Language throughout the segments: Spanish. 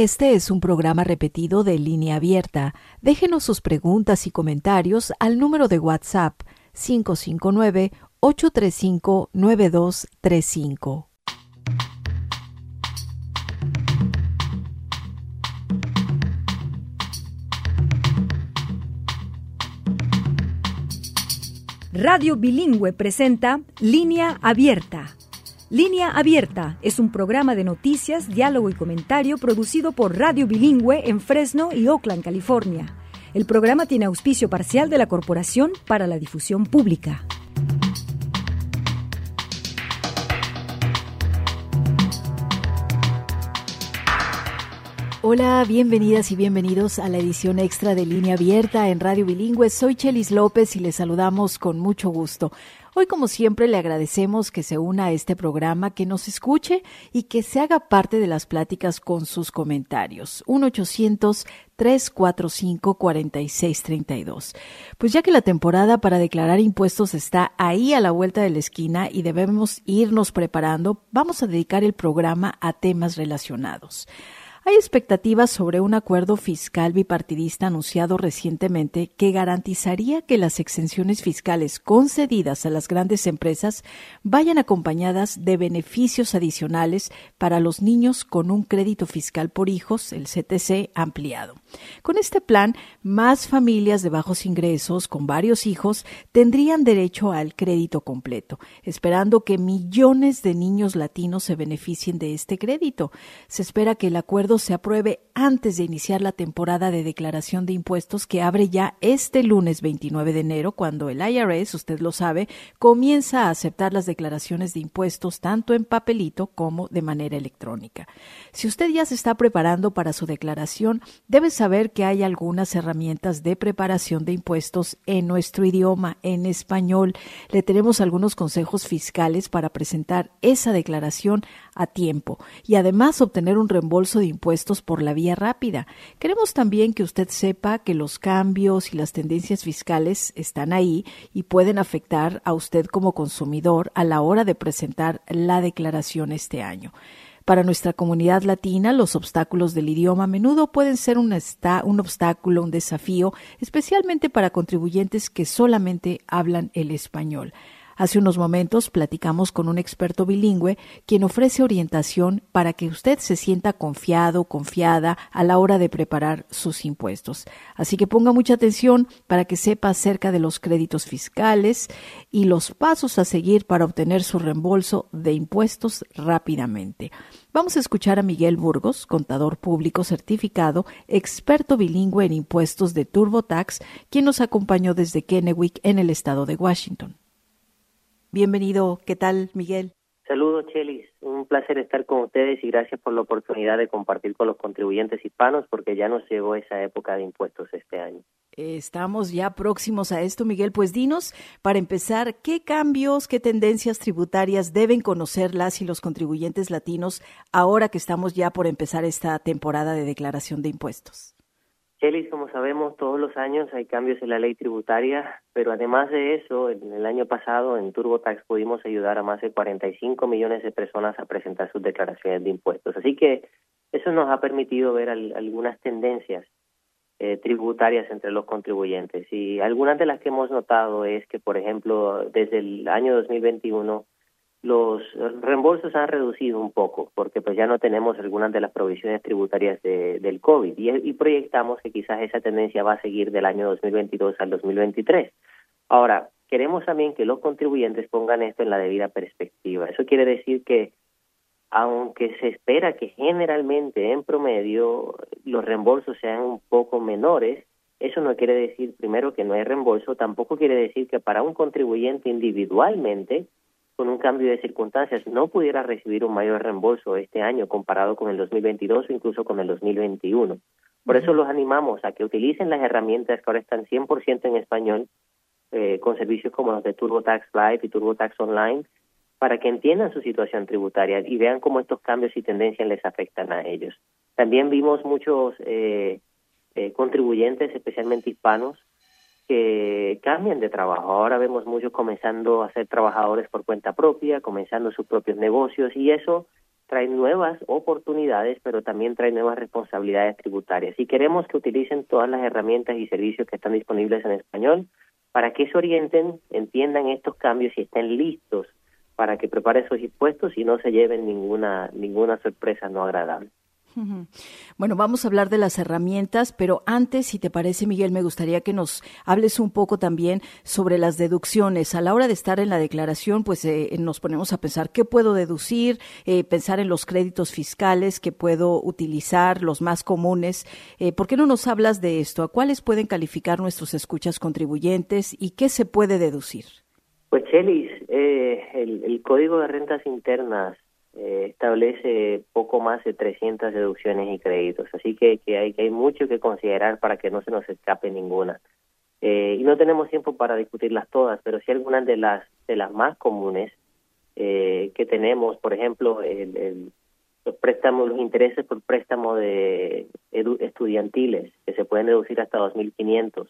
Este es un programa repetido de línea abierta. Déjenos sus preguntas y comentarios al número de WhatsApp 559-835-9235. Radio Bilingüe presenta Línea Abierta. Línea Abierta es un programa de noticias, diálogo y comentario producido por Radio Bilingüe en Fresno y Oakland, California. El programa tiene auspicio parcial de la Corporación para la Difusión Pública. Hola, bienvenidas y bienvenidos a la edición extra de Línea Abierta en Radio Bilingüe. Soy Chelis López y les saludamos con mucho gusto. Hoy, como siempre, le agradecemos que se una a este programa, que nos escuche y que se haga parte de las pláticas con sus comentarios. 1-800-345-4632. Pues ya que la temporada para declarar impuestos está ahí a la vuelta de la esquina y debemos irnos preparando, vamos a dedicar el programa a temas relacionados. Hay expectativas sobre un acuerdo fiscal bipartidista anunciado recientemente que garantizaría que las exenciones fiscales concedidas a las grandes empresas vayan acompañadas de beneficios adicionales para los niños con un crédito fiscal por hijos, el CTC, ampliado. Con este plan, más familias de bajos ingresos con varios hijos tendrían derecho al crédito completo, esperando que millones de niños latinos se beneficien de este crédito. Se espera que el acuerdo se apruebe antes de iniciar la temporada de declaración de impuestos que abre ya este lunes 29 de enero, cuando el IRS, usted lo sabe, comienza a aceptar las declaraciones de impuestos tanto en papelito como de manera electrónica. Si usted ya se está preparando para su declaración, debe saber que hay algunas herramientas de preparación de impuestos en nuestro idioma, en español. Le tenemos algunos consejos fiscales para presentar esa declaración a tiempo y además obtener un reembolso de impuestos por la vía rápida. Queremos también que usted sepa que los cambios y las tendencias fiscales están ahí y pueden afectar a usted como consumidor a la hora de presentar la declaración este año. Para nuestra comunidad latina, los obstáculos del idioma a menudo pueden ser un, un, obstáculo, un desafío, especialmente para contribuyentes que solamente hablan el español. Hace unos momentos platicamos con un experto bilingüe quien ofrece orientación para que usted se sienta confiado, confiada a la hora de preparar sus impuestos. Así que ponga mucha atención para que sepa acerca de los créditos fiscales y los pasos a seguir para obtener su reembolso de impuestos rápidamente. Vamos a escuchar a Miguel Burgos, contador público certificado, experto bilingüe en impuestos de TurboTax, quien nos acompañó desde Kennewick en el estado de Washington. Bienvenido, ¿qué tal, Miguel? Saludos, Chelis. Un placer estar con ustedes y gracias por la oportunidad de compartir con los contribuyentes hispanos porque ya nos llegó esa época de impuestos este año. Estamos ya próximos a esto, Miguel. Pues dinos, para empezar, ¿qué cambios, qué tendencias tributarias deben conocer las y los contribuyentes latinos ahora que estamos ya por empezar esta temporada de declaración de impuestos? Chelis, como sabemos, todos los años hay cambios en la ley tributaria, pero además de eso, en el año pasado en TurboTax pudimos ayudar a más de 45 millones de personas a presentar sus declaraciones de impuestos. Así que eso nos ha permitido ver algunas tendencias eh, tributarias entre los contribuyentes. Y algunas de las que hemos notado es que, por ejemplo, desde el año 2021 los reembolsos han reducido un poco porque pues ya no tenemos algunas de las provisiones tributarias de, del COVID y, y, proyectamos que quizás esa tendencia va a seguir del año 2022 al 2023. Ahora, queremos también que los contribuyentes pongan esto en la debida perspectiva. Eso quiere decir que aunque se espera que generalmente en promedio los reembolsos sean un poco menores, eso no quiere decir primero que no hay reembolso, tampoco quiere decir que para un contribuyente individualmente con un cambio de circunstancias no pudiera recibir un mayor reembolso este año comparado con el 2022 o incluso con el 2021. Por eso los animamos a que utilicen las herramientas que ahora están 100% en español, eh, con servicios como los de TurboTax Live y TurboTax Online, para que entiendan su situación tributaria y vean cómo estos cambios y tendencias les afectan a ellos. También vimos muchos eh, eh, contribuyentes, especialmente hispanos, que cambian de trabajo. Ahora vemos muchos comenzando a ser trabajadores por cuenta propia, comenzando sus propios negocios y eso trae nuevas oportunidades, pero también trae nuevas responsabilidades tributarias. Y queremos que utilicen todas las herramientas y servicios que están disponibles en español para que se orienten, entiendan estos cambios y estén listos para que preparen sus impuestos y no se lleven ninguna ninguna sorpresa no agradable. Bueno, vamos a hablar de las herramientas, pero antes, si te parece, Miguel, me gustaría que nos hables un poco también sobre las deducciones. A la hora de estar en la declaración, pues eh, nos ponemos a pensar qué puedo deducir, eh, pensar en los créditos fiscales que puedo utilizar, los más comunes. Eh, ¿Por qué no nos hablas de esto? ¿A cuáles pueden calificar nuestros escuchas contribuyentes y qué se puede deducir? Pues, Chelis, el, el Código de Rentas Internas eh, establece poco más de 300 deducciones y créditos, así que, hay, que hay mucho que considerar para que no se nos escape ninguna. Eh, y no tenemos tiempo para discutirlas todas, pero sí algunas de las de las más comunes eh, que tenemos, por ejemplo, el, los préstamos, los intereses por préstamo de estudiantiles que se pueden deducir hasta 2.500,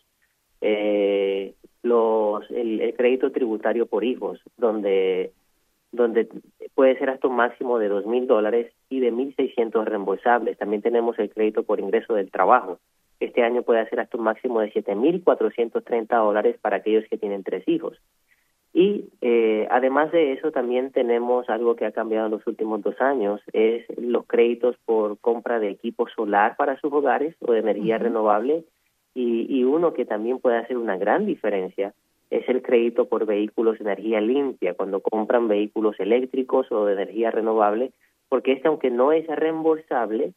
eh, los el, el crédito tributario por hijos, donde donde puede ser hasta un máximo de dos mil dólares y de mil seiscientos reembolsables. También tenemos el crédito por ingreso del trabajo. Este año puede ser hasta un máximo de siete mil cuatrocientos treinta dólares para aquellos que tienen tres hijos. Y eh, además de eso, también tenemos algo que ha cambiado en los últimos dos años, es los créditos por compra de equipo solar para sus hogares o de energía renovable. Y, y uno que también puede hacer una gran diferencia es el crédito por vehículos de energía limpia, cuando compran vehículos eléctricos o de energía renovable, porque este, aunque no es reembolsable,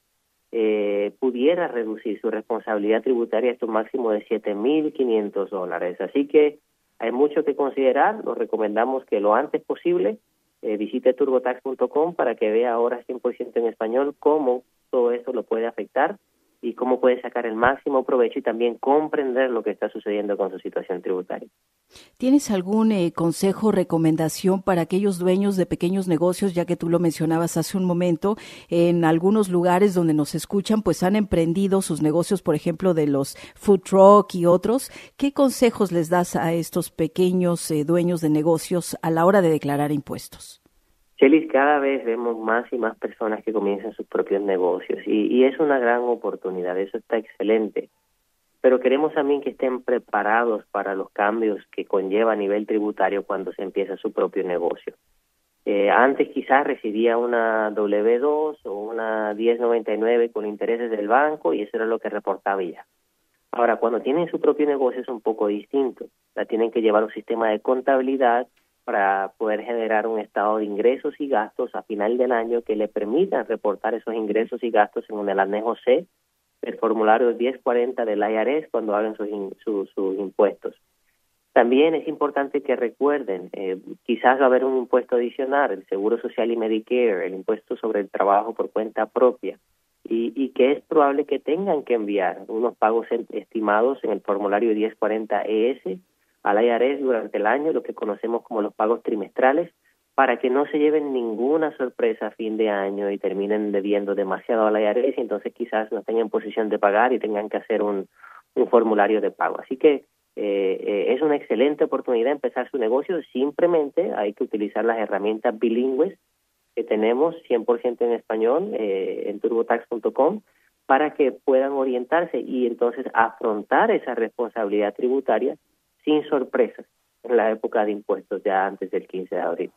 eh, pudiera reducir su responsabilidad tributaria hasta un máximo de 7.500 dólares. Así que hay mucho que considerar, nos recomendamos que lo antes posible eh, visite turbotax.com para que vea ahora 100% en español cómo todo esto lo puede afectar y cómo puede sacar el máximo provecho y también comprender lo que está sucediendo con su situación tributaria. ¿Tienes algún eh, consejo recomendación para aquellos dueños de pequeños negocios, ya que tú lo mencionabas hace un momento, en algunos lugares donde nos escuchan, pues han emprendido sus negocios, por ejemplo, de los food truck y otros? ¿Qué consejos les das a estos pequeños eh, dueños de negocios a la hora de declarar impuestos? Chelis, cada vez vemos más y más personas que comienzan sus propios negocios y, y, es una gran oportunidad, eso está excelente. Pero queremos también que estén preparados para los cambios que conlleva a nivel tributario cuando se empieza su propio negocio. Eh, antes quizás recibía una W2 o una 1099 con intereses del banco y eso era lo que reportaba ya. Ahora, cuando tienen su propio negocio es un poco distinto. La tienen que llevar un sistema de contabilidad para poder generar un estado de ingresos y gastos a final del año que le permitan reportar esos ingresos y gastos en el anejo C del formulario 1040 del IRS cuando hagan sus, sus, impuestos. También es importante que recuerden, eh, quizás va a haber un impuesto adicional, el Seguro Social y Medicare, el impuesto sobre el trabajo por cuenta propia, y, y que es probable que tengan que enviar unos pagos estimados en el formulario 1040 ES al IRS durante el año, lo que conocemos como los pagos trimestrales, para que no se lleven ninguna sorpresa a fin de año y terminen debiendo demasiado al IRS y entonces quizás no estén en posición de pagar y tengan que hacer un, un formulario de pago. Así que eh, eh, es una excelente oportunidad empezar su negocio, simplemente hay que utilizar las herramientas bilingües que tenemos 100% en español eh, en turbotax.com para que puedan orientarse y entonces afrontar esa responsabilidad tributaria sin sorpresas en la época de impuestos ya antes del 15 de abril.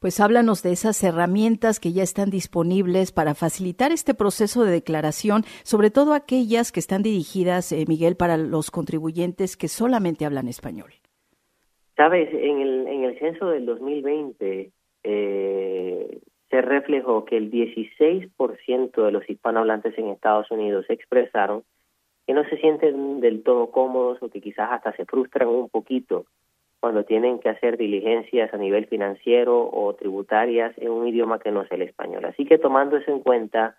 Pues háblanos de esas herramientas que ya están disponibles para facilitar este proceso de declaración, sobre todo aquellas que están dirigidas, eh, Miguel, para los contribuyentes que solamente hablan español. Sabes, en el, en el censo del 2020 eh, se reflejó que el 16% de los hispanohablantes en Estados Unidos expresaron que no se sienten del todo cómodos o que quizás hasta se frustran un poquito cuando tienen que hacer diligencias a nivel financiero o tributarias en un idioma que no es el español. Así que tomando eso en cuenta,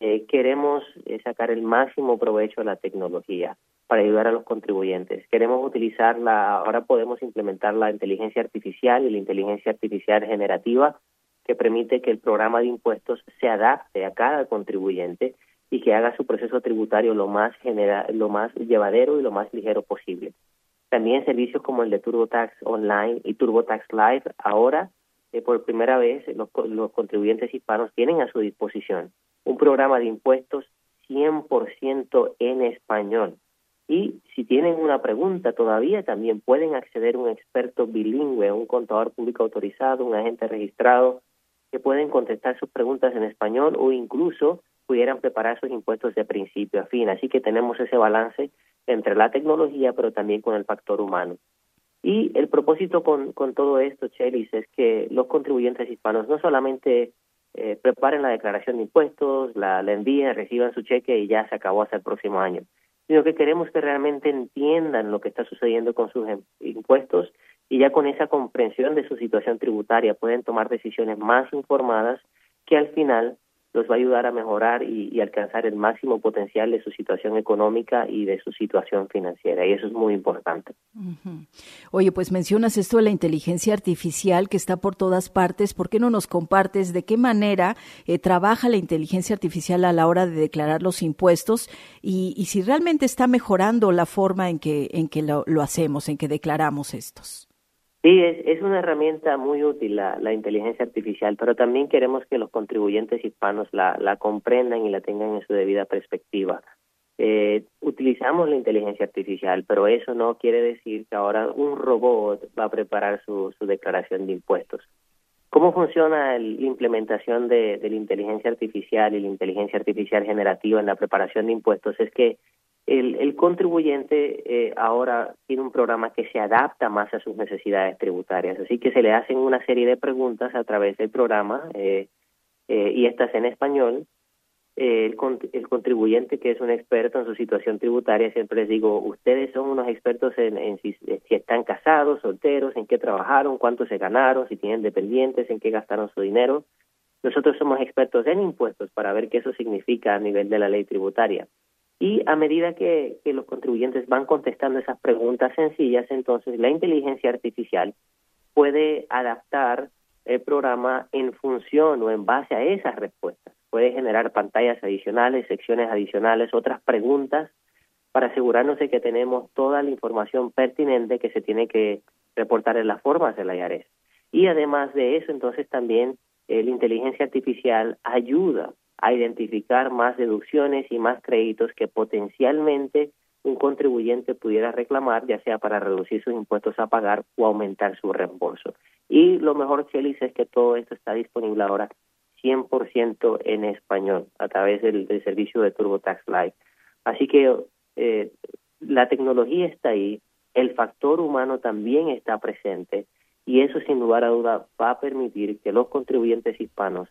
eh, queremos eh, sacar el máximo provecho de la tecnología para ayudar a los contribuyentes. Queremos utilizarla, ahora podemos implementar la inteligencia artificial y la inteligencia artificial generativa que permite que el programa de impuestos se adapte a cada contribuyente y que haga su proceso tributario lo más general, lo más llevadero y lo más ligero posible. También servicios como el de TurboTax Online y TurboTax Live ahora eh, por primera vez los, los contribuyentes hispanos tienen a su disposición un programa de impuestos 100% en español. Y si tienen una pregunta todavía, también pueden acceder a un experto bilingüe, un contador público autorizado, un agente registrado, que pueden contestar sus preguntas en español o incluso pudieran preparar sus impuestos de principio a fin. Así que tenemos ese balance entre la tecnología, pero también con el factor humano. Y el propósito con, todo esto, Chelis, es que los contribuyentes hispanos no solamente eh, preparen la declaración de impuestos, la, la envíen, reciban su cheque y ya se acabó hasta el próximo año, sino que queremos que realmente entiendan lo que está sucediendo con sus em, impuestos y ya con esa comprensión de su situación tributaria pueden tomar decisiones más informadas que al final los va a ayudar a mejorar y, alcanzar el máximo potencial de su situación económica y de su situación financiera. Y eso es muy importante. Oye, pues mencionas esto de la inteligencia artificial que está por todas partes. ¿Por qué no nos compartes de qué manera eh, trabaja la inteligencia artificial a la hora de declarar los impuestos y, si realmente está mejorando la forma en que, en que lo hacemos, en que declaramos estos? Sí, es, una herramienta muy útil la, inteligencia artificial, pero también queremos que los contribuyentes hispanos la, la comprendan y la tengan en su debida perspectiva. Eh, utilizamos la inteligencia artificial, pero eso no quiere decir que ahora un robot va a preparar su, su declaración de impuestos. ¿Cómo funciona la implementación de, de la inteligencia artificial y la inteligencia artificial generativa en la preparación de impuestos? Es que el, el contribuyente eh, ahora tiene un programa que se adapta más a sus necesidades tributarias, así que se le hacen una serie de preguntas a través del programa eh, eh, y estas en español. El, el, contribuyente que es un experto en su situación tributaria, siempre les digo, ustedes son unos expertos en, en si, si, están casados, solteros, en qué trabajaron, cuánto se ganaron, si tienen dependientes, en qué gastaron su dinero. Nosotros somos expertos en impuestos para ver qué eso significa a nivel de la ley tributaria. Y a medida que, los contribuyentes van contestando esas preguntas sencillas, entonces la inteligencia artificial puede adaptar el programa en función o en base a esas respuestas. Puede generar pantallas adicionales, secciones adicionales, otras preguntas para asegurarnos de que tenemos toda la información pertinente que se tiene que reportar en las formas de la IARES. Y además de eso, entonces también eh, la inteligencia artificial ayuda a identificar más deducciones y más créditos que potencialmente un contribuyente pudiera reclamar, ya sea para reducir sus impuestos a pagar o aumentar su reembolso. Y lo mejor, Chelis, es que todo esto está disponible ahora 100% en español a través del, servicio de TurboTax Live. Así que eh, la tecnología está ahí, el factor humano también está presente y eso sin lugar a duda va a permitir que los contribuyentes hispanos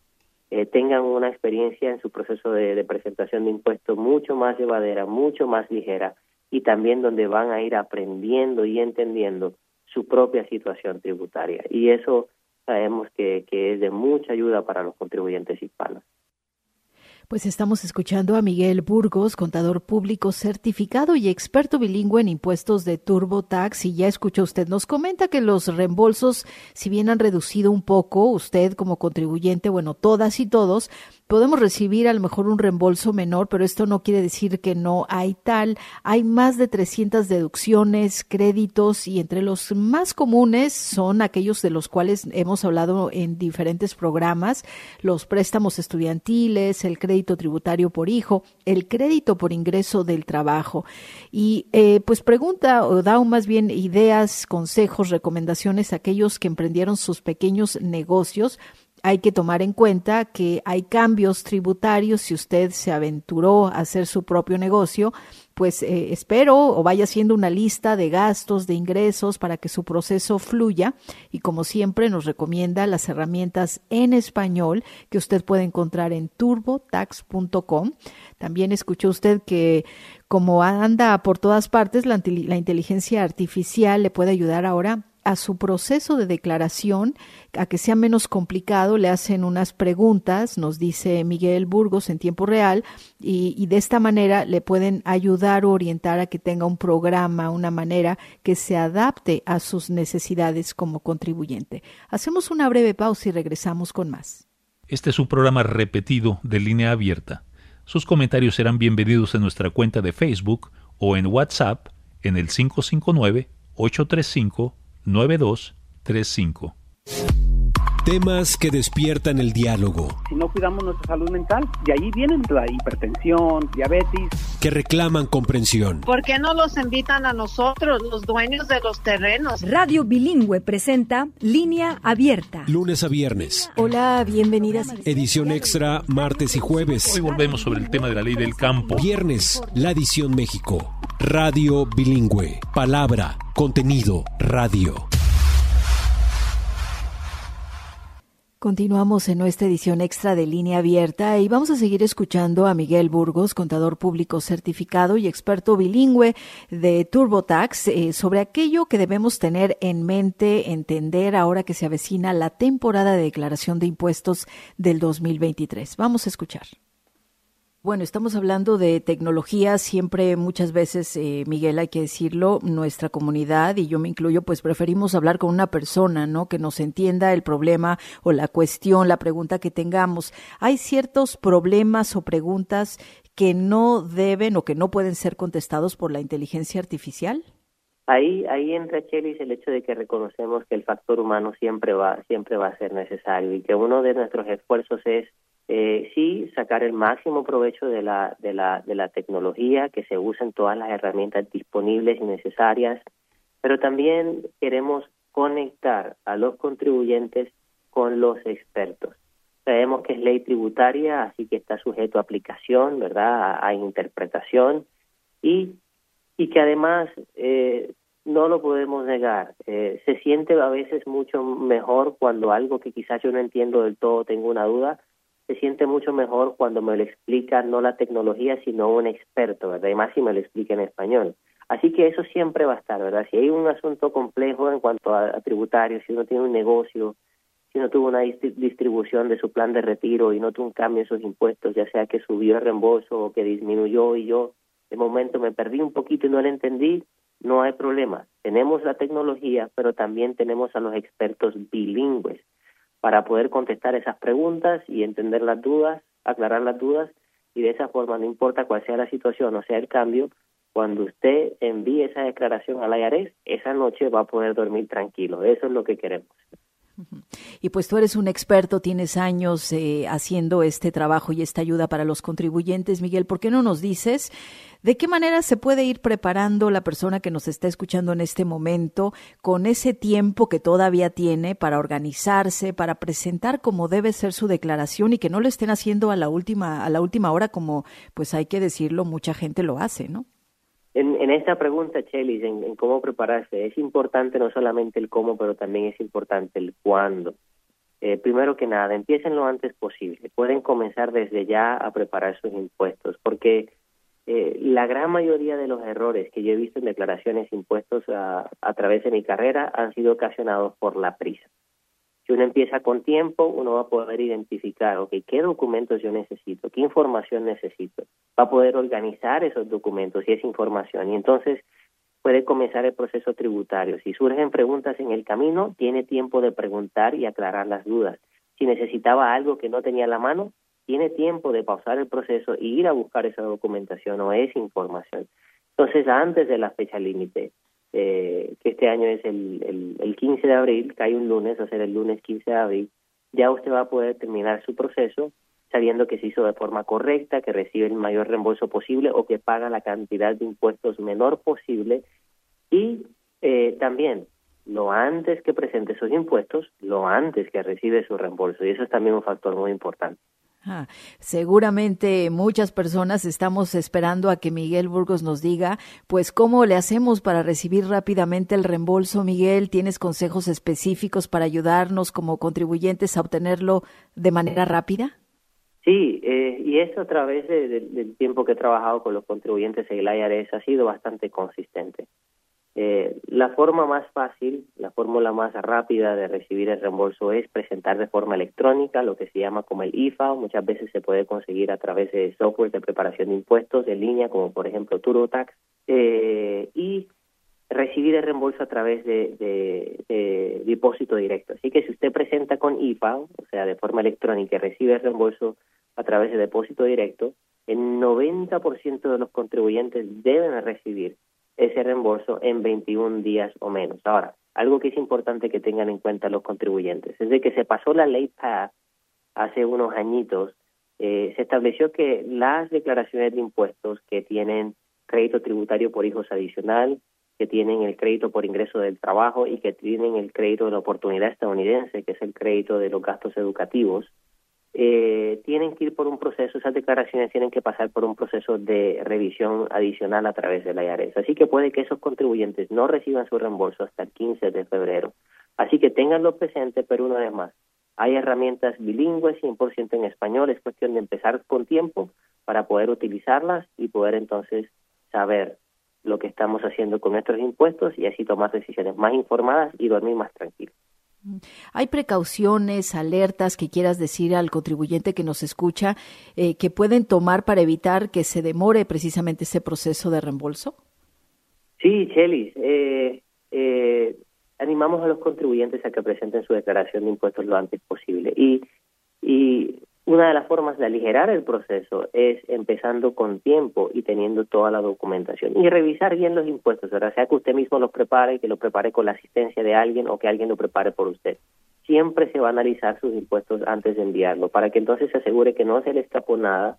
eh, tengan una experiencia en su proceso de, presentación de impuestos mucho más llevadera, mucho más ligera y también donde van a ir aprendiendo y entendiendo su propia situación tributaria. Y eso sabemos que es de mucha ayuda para los contribuyentes hispanos. Pues estamos escuchando a Miguel Burgos, contador público certificado y experto bilingüe en impuestos de TurboTax. Y ya escuchó usted, nos comenta que los reembolsos, si bien han reducido un poco, usted como contribuyente, bueno, todas y todos, podemos recibir a lo mejor un reembolso menor, pero esto no quiere decir que no hay tal. Hay más de 300 deducciones, créditos y entre los más comunes son aquellos de los cuales hemos hablado en diferentes programas, los préstamos estudiantiles, el crédito tributario por hijo, el crédito por ingreso del trabajo. Y eh, pues pregunta o da más bien ideas, consejos, recomendaciones a aquellos que emprendieron sus pequeños negocios hay que tomar en cuenta que hay cambios tributarios si usted se aventuró a hacer su propio negocio, pues eh, espero o vaya haciendo una lista de gastos, de ingresos para que su proceso fluya y como siempre nos recomienda las herramientas en español que usted puede encontrar en turbotax.com. También escuchó usted que como anda por todas partes, la, la inteligencia artificial le puede ayudar ahora a su proceso de declaración, a que sea menos complicado, le hacen unas preguntas, nos dice Miguel Burgos en tiempo real, y, de esta manera le pueden ayudar o orientar a que tenga un programa, una manera que se adapte a sus necesidades como contribuyente. Hacemos una breve pausa y regresamos con más. Este es un programa repetido de línea abierta. Sus comentarios serán bienvenidos en nuestra cuenta de Facebook o en WhatsApp en el 559 835 9235. Temas que despiertan el diálogo. Si no cuidamos nuestra salud mental, de ahí vienen la hipertensión, diabetes. Que reclaman comprensión. ¿Por qué no los invitan a nosotros, los dueños de los terrenos? Radio Bilingüe presenta Línea Abierta. Lunes a viernes. Hola, bienvenidas. Edición extra martes y jueves. Hoy volvemos sobre el tema de la ley del campo. Viernes, la edición México. Radio Bilingüe. Palabra, contenido, radio. Continuamos en nuestra edición extra de línea abierta y vamos a seguir escuchando a Miguel Burgos, contador público certificado y experto bilingüe de TurboTax, eh, sobre aquello que debemos tener en mente, entender ahora que se avecina la temporada de declaración de impuestos del 2023. Vamos a escuchar. Bueno, estamos hablando de tecnología. Siempre, muchas veces, eh, Miguel, hay que decirlo, nuestra comunidad, y yo me incluyo, pues preferimos hablar con una persona, ¿no? Que nos entienda el problema o la cuestión, la pregunta que tengamos. Hay ciertos problemas o preguntas que no deben o que no pueden ser contestados por la inteligencia artificial. Ahí, ahí entra Chelis el hecho de que reconocemos que el factor humano siempre va, siempre va a ser necesario y que uno de nuestros esfuerzos es eh, sí sacar el máximo provecho de la, de, la, de la tecnología, que se usen todas las herramientas disponibles y necesarias, pero también queremos conectar a los contribuyentes con los expertos. Sabemos que es ley tributaria, así que está sujeto a aplicación, ¿verdad?, a, interpretación y, y que además eh, no lo podemos negar. Eh, se siente a veces mucho mejor cuando algo que quizás yo no entiendo del todo, tengo una duda, se siente mucho mejor cuando me lo explica no la tecnología, sino un experto, ¿verdad? Y más si me lo explica en español. Así que eso siempre va a estar, ¿verdad? Si hay un asunto complejo en cuanto a, tributarios, si uno tiene un negocio, si no tuvo una distribución de su plan de retiro y no tuvo un cambio en sus impuestos, ya sea que subió el reembolso o que disminuyó y yo de momento me perdí un poquito y no lo entendí, no hay problema. Tenemos la tecnología, pero también tenemos a los expertos bilingües para poder contestar esas preguntas y entender las dudas, aclarar las dudas y de esa forma, no importa cuál sea la situación o sea el cambio, cuando usted envíe esa declaración al IRS, esa noche va a poder dormir tranquilo. Eso es lo que queremos. Y pues tú eres un experto, tienes años eh, haciendo este trabajo y esta ayuda para los contribuyentes, Miguel. ¿Por qué no nos dices de qué manera se puede ir preparando la persona que nos está escuchando en este momento con ese tiempo que todavía tiene para organizarse, para presentar como debe ser su declaración y que no lo estén haciendo a la última a la última hora como pues hay que decirlo, mucha gente lo hace, ¿no? En, esta pregunta, Chelis, en, cómo prepararse, es importante no solamente el cómo, pero también es importante el cuándo. Eh, primero que nada, empiecen lo antes posible. Pueden comenzar desde ya a preparar sus impuestos, porque eh, la gran mayoría de los errores que yo he visto en declaraciones impuestos a, través de mi carrera han sido ocasionados por la prisa. Si uno empieza con tiempo, uno va a poder identificar, ok, qué documentos yo necesito, qué información necesito. Va a poder organizar esos documentos y esa información. Y entonces puede comenzar el proceso tributario. Si surgen preguntas en el camino, tiene tiempo de preguntar y aclarar las dudas. Si necesitaba algo que no tenía a la mano, tiene tiempo de pausar el proceso e ir a buscar esa documentación o esa información. Entonces, antes de la fecha límite, eh, que este año es el, el, 15 de abril, cae un lunes, o sea, el lunes 15 de abril, ya usted va a poder terminar su proceso sabiendo que se hizo de forma correcta, que recibe el mayor reembolso posible o que paga la cantidad de impuestos menor posible y eh, también lo antes que presente sus impuestos, lo antes que recibe su reembolso y eso es también un factor muy importante. Ah, seguramente muchas personas estamos esperando a que Miguel Burgos nos diga, pues, cómo le hacemos para recibir rápidamente el reembolso. Miguel, ¿tienes consejos específicos para ayudarnos como contribuyentes a obtenerlo de manera rápida? Sí, eh, y eso a través del tiempo que he trabajado con los contribuyentes en el IRS ha sido bastante consistente. Eh, la forma más fácil, la fórmula más rápida de recibir el reembolso es presentar de forma electrónica, lo que se llama como el IFA, muchas veces se puede conseguir a través de software de preparación de impuestos en línea, como por ejemplo TurboTax, eh, y recibir el reembolso a través de, de, depósito directo. Así que si usted presenta con IFA, o sea, de forma electrónica, y recibe el reembolso a través de depósito directo, el 90% de los contribuyentes deben recibir ese reembolso en 21 días o menos. Ahora, algo que es importante que tengan en cuenta los contribuyentes es de que se pasó la ley PAD hace unos añitos, eh, se estableció que las declaraciones de impuestos que tienen crédito tributario por hijos adicional, que tienen el crédito por ingreso del trabajo y que tienen el crédito de la oportunidad estadounidense, que es el crédito de los gastos educativos, eh, tienen que ir por un proceso, esas declaraciones tienen que pasar por un proceso de revisión adicional a través de la IARES. Así que puede que esos contribuyentes no reciban su reembolso hasta el 15 de febrero. Así que ténganlo presente, pero una vez más, hay herramientas bilingües 100% en español, es cuestión de empezar con tiempo para poder utilizarlas y poder entonces saber lo que estamos haciendo con nuestros impuestos y así tomar decisiones más informadas y dormir más tranquilos. ¿Hay precauciones, alertas que quieras decir al contribuyente que nos escucha eh, que pueden tomar para evitar que se demore precisamente ese proceso de reembolso? Sí, Chelis. Eh, eh, animamos a los contribuyentes a que presenten su declaración de impuestos lo antes posible. Y, y una de las formas de aligerar el proceso es empezando con tiempo y teniendo toda la documentación y revisar bien los impuestos, ¿verdad? sea que usted mismo los prepare, que lo prepare con la asistencia de alguien o que alguien lo prepare por usted. Siempre se va a analizar sus impuestos antes de enviarlo para que entonces se asegure que no se le escapó nada.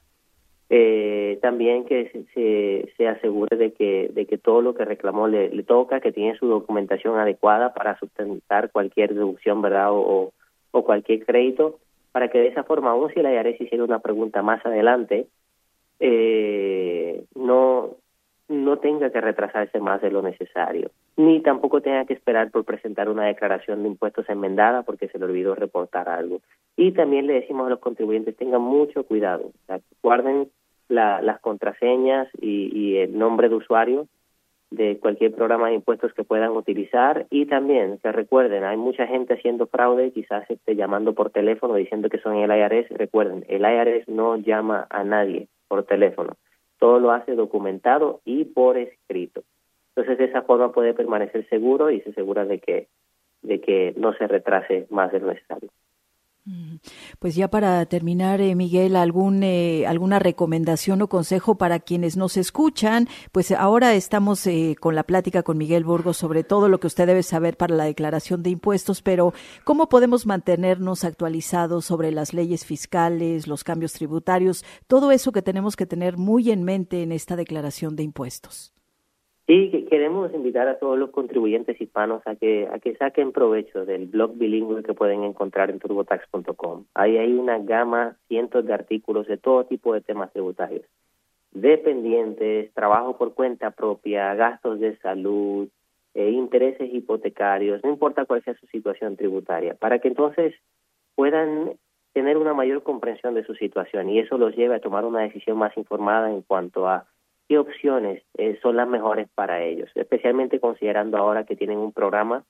Eh, también que se, se, asegure de que, de que todo lo que reclamó le, le, toca, que tiene su documentación adecuada para sustentar cualquier deducción, ¿verdad? O, o cualquier crédito para que de esa forma, aún si la IARES hiciera una pregunta más adelante, eh, no, no tenga que retrasarse más de lo necesario, ni tampoco tenga que esperar por presentar una declaración de impuestos enmendada porque se le olvidó reportar algo. Y también le decimos a los contribuyentes, tengan mucho cuidado, guarden las contraseñas y el nombre de usuario de cualquier programa de impuestos que puedan utilizar y también que recuerden, hay mucha gente haciendo fraude, quizás esté llamando por teléfono diciendo que son el IRS, recuerden, el IRS no llama a nadie por teléfono, todo lo hace documentado y por escrito. Entonces de esa forma puede permanecer seguro y se asegura de que de que no se retrase más de lo necesario. Pues ya para terminar, eh, Miguel, algún eh, alguna recomendación o consejo para quienes nos escuchan. Pues ahora estamos eh, con la plática con Miguel Burgos sobre todo lo que usted debe saber para la declaración de impuestos, pero cómo podemos mantenernos actualizados sobre las leyes fiscales, los cambios tributarios, todo eso que tenemos que tener muy en mente en esta declaración de impuestos. Sí, queremos invitar a todos los contribuyentes hispanos a que a que saquen provecho del blog bilingüe que pueden encontrar en turbotax.com. Ahí hay una gama, cientos de artículos de todo tipo de temas tributarios. Dependientes, trabajo por cuenta propia, gastos de salud, eh, intereses hipotecarios, no importa cuál sea su situación tributaria, para que entonces puedan tener una mayor comprensión de su situación y eso los lleve a tomar una decisión más informada en cuanto a qué opciones eh, son las mejores para ellos, especialmente considerando ahora que tienen un programa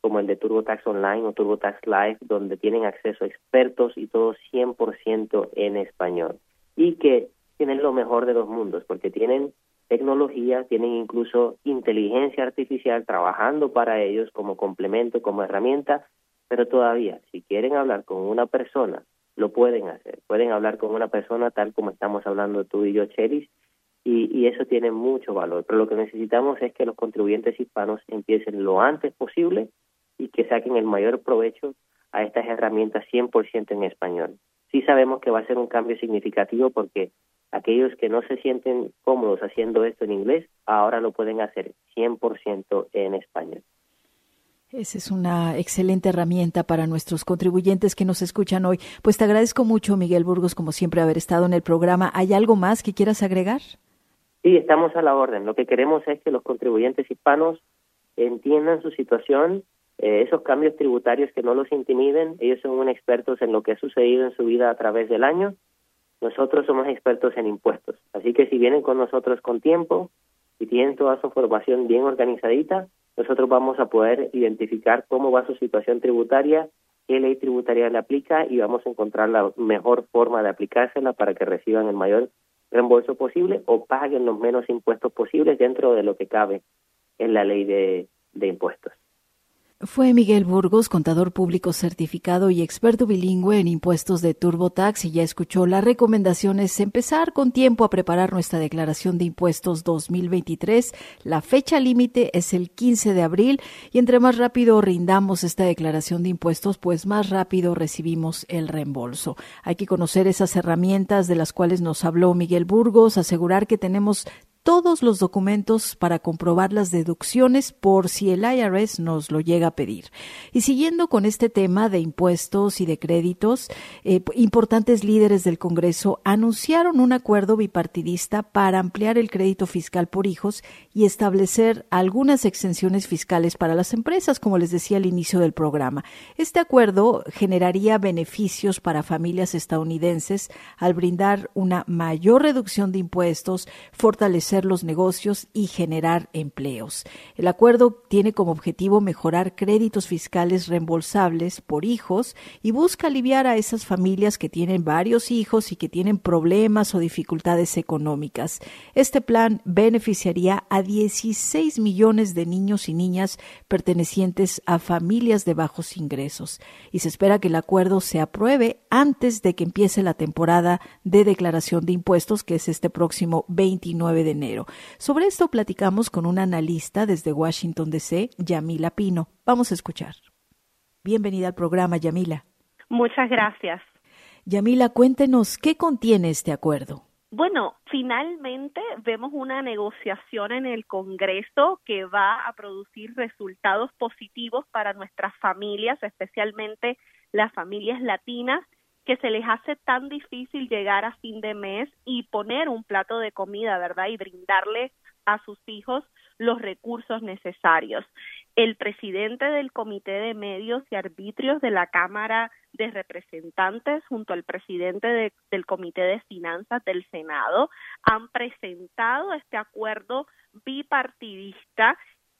como el de TurboTax Online o TurboTax Live, donde tienen acceso a expertos y todo 100% en español. Y que tienen lo mejor de dos mundos, porque tienen tecnología, tienen incluso inteligencia artificial trabajando para ellos como complemento, como herramienta, pero todavía, si quieren hablar con una persona, lo pueden hacer. Pueden hablar con una persona tal como estamos hablando tú y yo, Cheris, y, eso tiene mucho valor. Pero lo que necesitamos es que los contribuyentes hispanos empiecen lo antes posible y que saquen el mayor provecho a estas herramientas 100% en español. Sí sabemos que va a ser un cambio significativo porque aquellos que no se sienten cómodos haciendo esto en inglés, ahora lo pueden hacer 100% en español. Esa es una excelente herramienta para nuestros contribuyentes que nos escuchan hoy. Pues te agradezco mucho, Miguel Burgos, como siempre, haber estado en el programa. ¿Hay algo más que quieras agregar? Sí, estamos a la orden. Lo que queremos es que los contribuyentes hispanos entiendan su situación, eh, esos cambios tributarios que no los intimiden. Ellos son expertos en lo que ha sucedido en su vida a través del año. Nosotros somos expertos en impuestos. Así que si vienen con nosotros con tiempo y tienen toda su formación bien organizadita, nosotros vamos a poder identificar cómo va su situación tributaria, qué ley tributaria le aplica y vamos a encontrar la mejor forma de aplicársela para que reciban el mayor reembolso posible o paguen los menos impuestos posibles dentro de lo que cabe en la ley de, impuestos. Fue Miguel Burgos, contador público certificado y experto bilingüe en impuestos de TurboTax y ya escuchó las recomendaciones empezar con tiempo a preparar nuestra declaración de impuestos 2023. La fecha límite es el 15 de abril y entre más rápido rindamos esta declaración de impuestos, pues más rápido recibimos el reembolso. Hay que conocer esas herramientas de las cuales nos habló Miguel Burgos, asegurar que tenemos todos los documentos para comprobar las deducciones por si el IRS nos lo llega a pedir. Y siguiendo con este tema de impuestos y de créditos, eh, importantes líderes del Congreso anunciaron un acuerdo bipartidista para ampliar el crédito fiscal por hijos y establecer algunas exenciones fiscales para las empresas, como les decía al inicio del programa. Este acuerdo generaría beneficios para familias estadounidenses al brindar una mayor reducción de impuestos, fortalecer los negocios y generar empleos. El acuerdo tiene como objetivo mejorar créditos fiscales reembolsables por hijos y busca aliviar a esas familias que tienen varios hijos y que tienen problemas o dificultades económicas. Este plan beneficiaría a 16 millones de niños y niñas pertenecientes a familias de bajos ingresos y se espera que el acuerdo se apruebe antes de que empiece la temporada de declaración de impuestos que es este próximo 29 de enero. Sobre esto platicamos con una analista desde Washington, D.C., Yamila Pino. Vamos a escuchar. Bienvenida al programa, Yamila. Muchas gracias. Yamila, cuéntenos qué contiene este acuerdo. Bueno, finalmente vemos una negociación en el Congreso que va a producir resultados positivos para nuestras familias, especialmente las familias latinas que se les hace tan difícil llegar a fin de mes y poner un plato de comida, ¿verdad? Y brindarle a sus hijos los recursos necesarios. El presidente del Comité de Medios y Arbitrios de la Cámara de Representantes junto al presidente del Comité de Finanzas del Senado han presentado este acuerdo bipartidista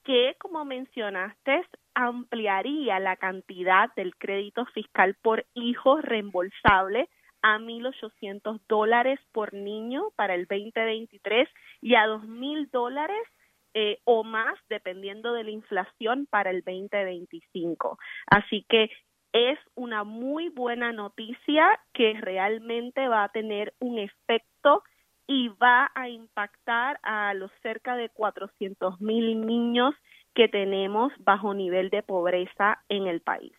que, como mencionaste, ampliaría la cantidad del crédito fiscal por hijo reembolsable a 1.800 dólares por niño para el 2023 y a 2.000 dólares eh, o más dependiendo de la inflación para el 2025. Así que es una muy buena noticia que realmente va a tener un efecto y va a impactar a los cerca de 400 mil niños que tenemos bajo nivel de pobreza en el país.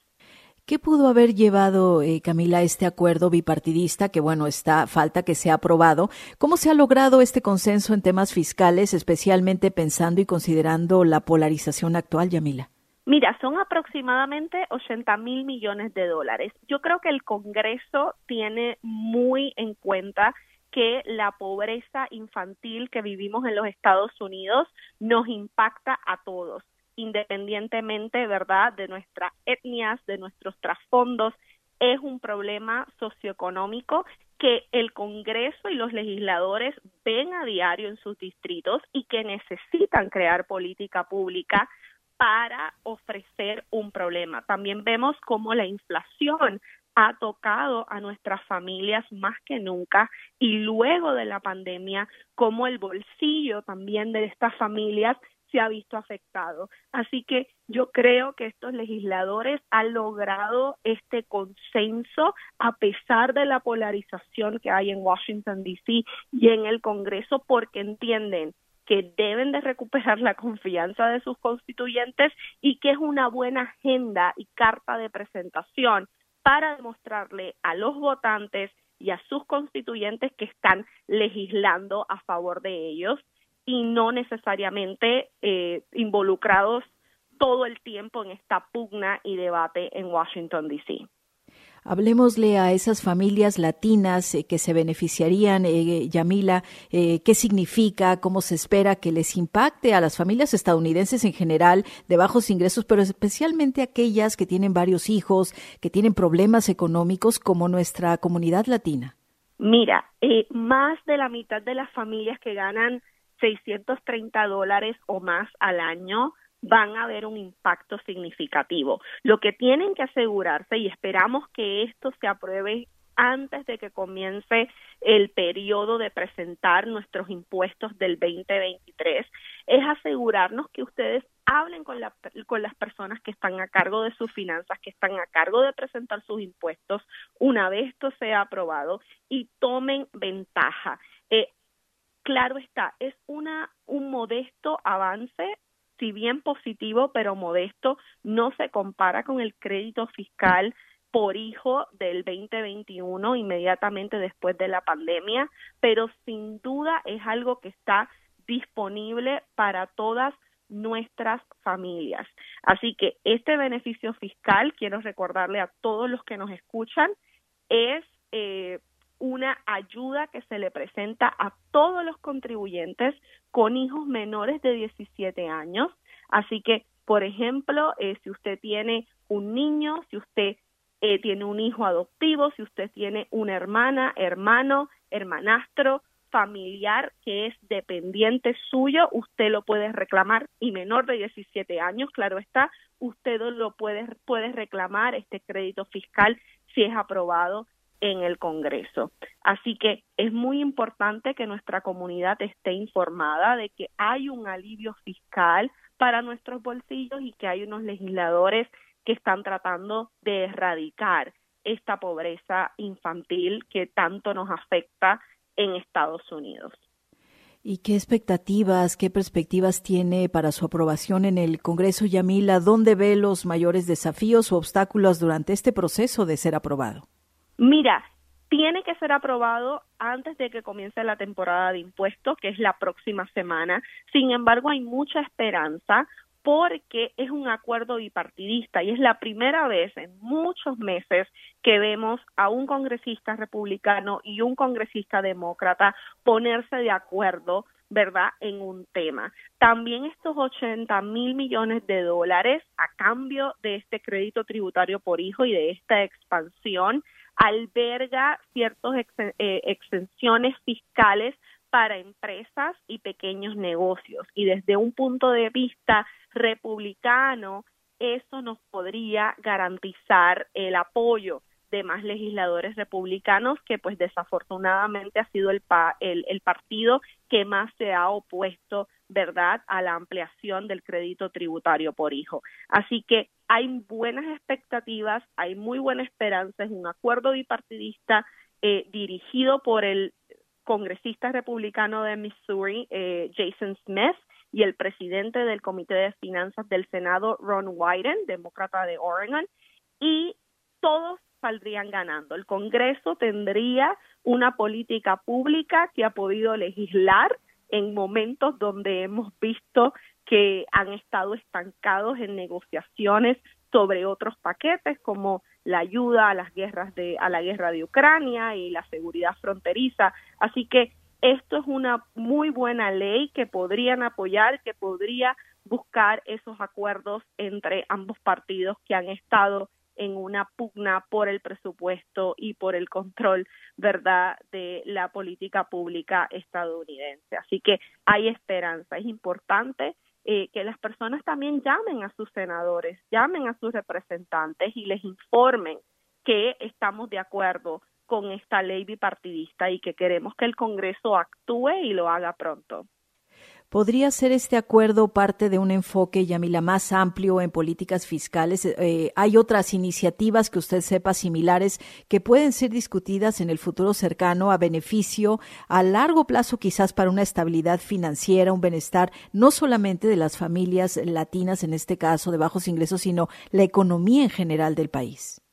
¿Qué pudo haber llevado, eh, Camila, este acuerdo bipartidista que, bueno, está, falta que sea aprobado? ¿Cómo se ha logrado este consenso en temas fiscales, especialmente pensando y considerando la polarización actual, Yamila? Mira, son aproximadamente 80 mil millones de dólares. Yo creo que el Congreso tiene muy en cuenta que la pobreza infantil que vivimos en los Estados Unidos nos impacta a todos, independientemente, ¿verdad?, de nuestras etnias, de nuestros trasfondos. Es un problema socioeconómico que el Congreso y los legisladores ven a diario en sus distritos y que necesitan crear política pública para ofrecer un problema. También vemos cómo la inflación ha tocado a nuestras familias más que nunca y luego de la pandemia, como el bolsillo también de estas familias se ha visto afectado. Así que yo creo que estos legisladores han logrado este consenso a pesar de la polarización que hay en Washington, D.C. y en el Congreso porque entienden que deben de recuperar la confianza de sus constituyentes y que es una buena agenda y carta de presentación para demostrarle a los votantes y a sus constituyentes que están legislando a favor de ellos y no necesariamente eh, involucrados todo el tiempo en esta pugna y debate en Washington, D.C. Hablemosle a esas familias latinas eh, que se beneficiarían, eh, Yamila, eh, qué significa, cómo se espera que les impacte a las familias estadounidenses en general de bajos ingresos, pero especialmente aquellas que tienen varios hijos, que tienen problemas económicos como nuestra comunidad latina. Mira, más de la mitad de las familias que ganan 630 dólares o más al año van a haber un impacto significativo. Lo que tienen que asegurarse, y esperamos que esto se apruebe antes de que comience el periodo de presentar nuestros impuestos del 2023, es asegurarnos que ustedes hablen con, la, con las personas que están a cargo de sus finanzas, que están a cargo de presentar sus impuestos una vez esto sea aprobado y tomen ventaja. Eh, claro está, es una, un modesto avance si bien positivo, pero modesto, no se compara con el crédito fiscal por hijo del 2021 inmediatamente después de la pandemia, pero sin duda es algo que está disponible para todas nuestras familias. Así que este beneficio fiscal, quiero recordarle a todos los que nos escuchan, es eh, una ayuda que se le presenta a todos los contribuyentes con hijos menores de 17 años. Así que, por ejemplo, eh, si usted tiene un niño, si usted eh, tiene un hijo adoptivo, si usted tiene una hermana, hermano, hermanastro, familiar que es dependiente suyo, usted lo puede reclamar y menor de 17 años, claro está, usted lo puede, puede reclamar este crédito fiscal si es aprobado en el Congreso. Así que es muy importante que nuestra comunidad esté informada de que hay un alivio fiscal para nuestros bolsillos y que hay unos legisladores que están tratando de erradicar esta pobreza infantil que tanto nos afecta en Estados Unidos. ¿Y qué expectativas, qué perspectivas tiene para su aprobación en el Congreso, Yamila? ¿Dónde ve los mayores desafíos o obstáculos durante este proceso de ser aprobado? Mira, tiene que ser aprobado antes de que comience la temporada de impuestos, que es la próxima semana. Sin embargo, hay mucha esperanza porque es un acuerdo bipartidista y es la primera vez en muchos meses que vemos a un congresista republicano y un congresista demócrata ponerse de acuerdo ¿verdad?, en un tema. También estos 80 mil millones de dólares a cambio de este crédito tributario por hijo y de esta expansión alberga ciertas eh, exenciones fiscales para empresas y pequeños negocios. Y desde un punto de vista republicano, eso nos podría garantizar el apoyo de más legisladores republicanos que pues desafortunadamente ha sido el, el, el, partido que más se ha opuesto, ¿verdad?, a la ampliación del crédito tributario por hijo. Así que hay buenas expectativas, hay muy buena esperanza, es un acuerdo bipartidista eh, dirigido por el congresista republicano de Missouri, eh, Jason Smith, y el presidente del Comité de Finanzas del Senado, Ron Wyden, demócrata de Oregon, y todos saldrían ganando. El Congreso tendría una política pública que ha podido legislar en momentos donde hemos visto que han estado estancados en negociaciones sobre otros paquetes como la ayuda a las guerras de a la guerra de Ucrania y la seguridad fronteriza. Así que esto es una muy buena ley que podrían apoyar, que podría buscar esos acuerdos entre ambos partidos que han estado en una pugna por el presupuesto y por el control, ¿verdad?, de la política pública estadounidense. Así que hay esperanza. Es importante eh, que las personas también llamen a sus senadores, llamen a sus representantes y les informen que estamos de acuerdo con esta ley bipartidista y que queremos que el Congreso actúe y lo haga pronto. ¿Podría ser este acuerdo parte de un enfoque, Yamila, más amplio en políticas fiscales? Eh, ¿Hay otras iniciativas que usted sepa similares que pueden ser discutidas en el futuro cercano a beneficio a largo plazo quizás para una estabilidad financiera, un bienestar no solamente de las familias latinas, en este caso de bajos ingresos, sino la economía en general del país?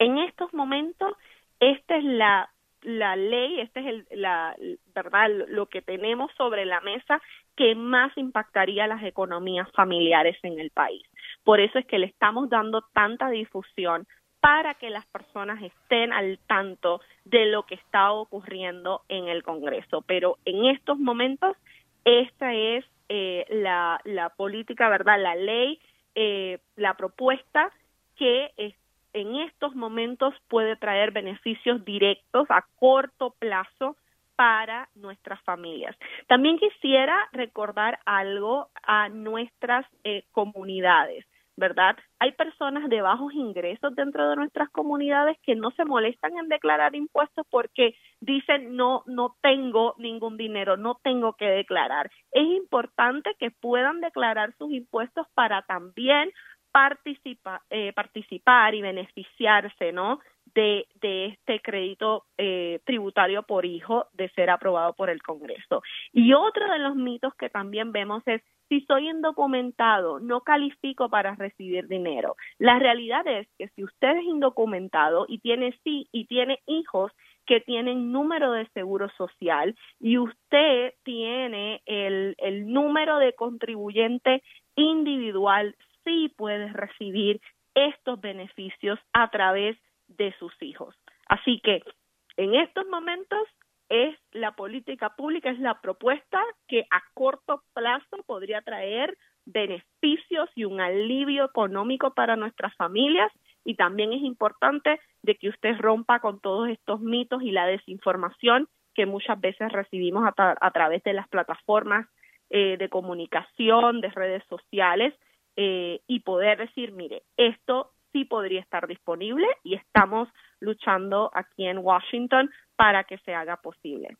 En estos momentos, esta es la la ley, este es el, la, verdad, lo que tenemos sobre la mesa que más impactaría las economías familiares en el país. Por eso es que le estamos dando tanta difusión para que las personas estén al tanto de lo que está ocurriendo en el Congreso. Pero en estos momentos, esta es eh, la, la política, ¿verdad? La ley, eh, la propuesta que en estos momentos puede traer beneficios directos a corto plazo para nuestras familias. También quisiera recordar algo a nuestras eh, comunidades. ¿verdad? Hay personas de bajos ingresos dentro de nuestras comunidades que no se molestan en declarar impuestos porque dicen no, no tengo ningún dinero, no tengo que declarar. Es importante que puedan declarar sus impuestos para también participa, eh, participar y beneficiarse, ¿no? De, este crédito eh, tributario por hijo de ser aprobado por el Congreso. Y otro de los mitos que también vemos es si soy indocumentado, no califico para recibir dinero. La realidad es que si usted es indocumentado y tiene sí y tiene hijos que tienen número de seguro social y usted tiene el, el número de contribuyente individual sí puedes recibir estos beneficios a través de sus hijos. Así que en estos momentos es la política pública, es la propuesta que a corto plazo podría traer beneficios y un alivio económico para nuestras familias y también es importante de que usted rompa con todos estos mitos y la desinformación que muchas veces recibimos a, través de las plataformas eh, de comunicación, de redes sociales eh, y poder decir, mire, esto sí podría estar disponible y estamos luchando aquí en Washington para que se haga posible.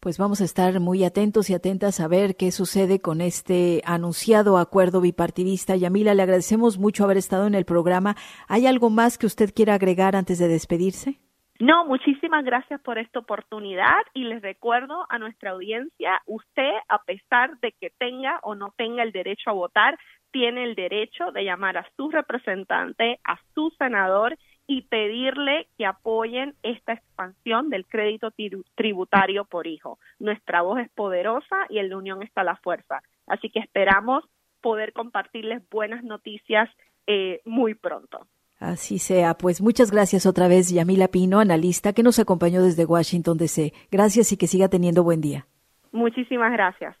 Pues vamos a estar muy atentos y atentas a ver qué sucede con este anunciado acuerdo bipartidista. Yamila, le agradecemos mucho haber estado en el programa. ¿Hay algo más que usted quiera agregar antes de despedirse? No, muchísimas gracias por esta oportunidad y les recuerdo a nuestra audiencia, usted, a pesar de que tenga o no tenga el derecho a votar, tiene el derecho de llamar a su representante, a su senador y pedirle que apoyen esta expansión del crédito tributario por hijo. Nuestra voz es poderosa y en la unión está la fuerza. Así que esperamos poder compartirles buenas noticias eh, muy pronto. Así sea. Pues muchas gracias otra vez, Yamila Pino, analista que nos acompañó desde Washington DC. Gracias y que siga teniendo buen día. Muchísimas gracias.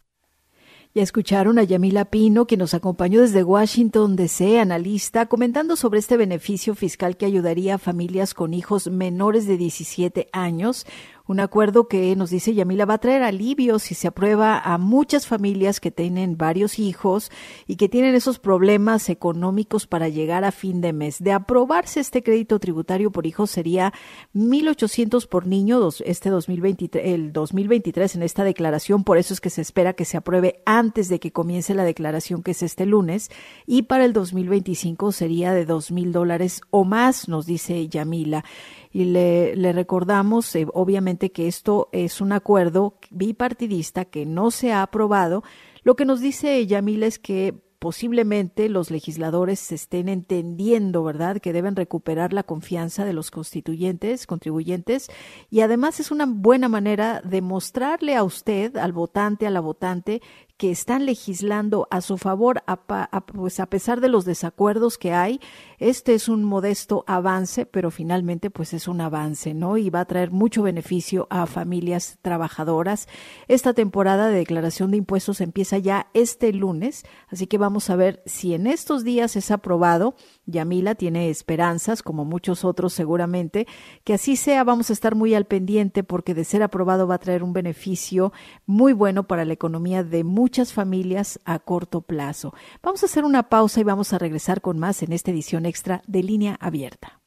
Ya escucharon a Yamila Pino, que nos acompañó desde Washington DC, analista, comentando sobre este beneficio fiscal que ayudaría a familias con hijos menores de 17 años un acuerdo que nos dice Yamila va a traer alivio si se aprueba a muchas familias que tienen varios hijos y que tienen esos problemas económicos para llegar a fin de mes. De aprobarse este crédito tributario por hijos sería 1.800 por niño este 2023, el 2023 en esta declaración. Por eso es que se espera que se apruebe antes de que comience la declaración que es este lunes. Y para el 2025 sería de dos mil dólares o más, nos dice Yamila y le, recordamos, eh, obviamente, que esto es un acuerdo bipartidista que no se ha aprobado. Lo que nos dice Yamil es que posiblemente los legisladores estén entendiendo, ¿verdad?, que deben recuperar la confianza de los constituyentes, contribuyentes, y además es una buena manera de mostrarle a usted, al votante, a la votante, que están legislando a su favor, a, pues a pesar de los desacuerdos que hay, este es un modesto avance, pero finalmente pues es un avance, ¿no? Y va a traer mucho beneficio a familias trabajadoras. Esta temporada de declaración de impuestos empieza ya este lunes, así que vamos a ver si en estos días es aprobado. Yamila tiene esperanzas, como muchos otros seguramente, que así sea. Vamos a estar muy al pendiente porque de ser aprobado va a traer un beneficio muy bueno para la economía de muchas familias a corto plazo. Vamos a hacer una pausa y vamos a regresar con más en esta edición extra de línea abierta.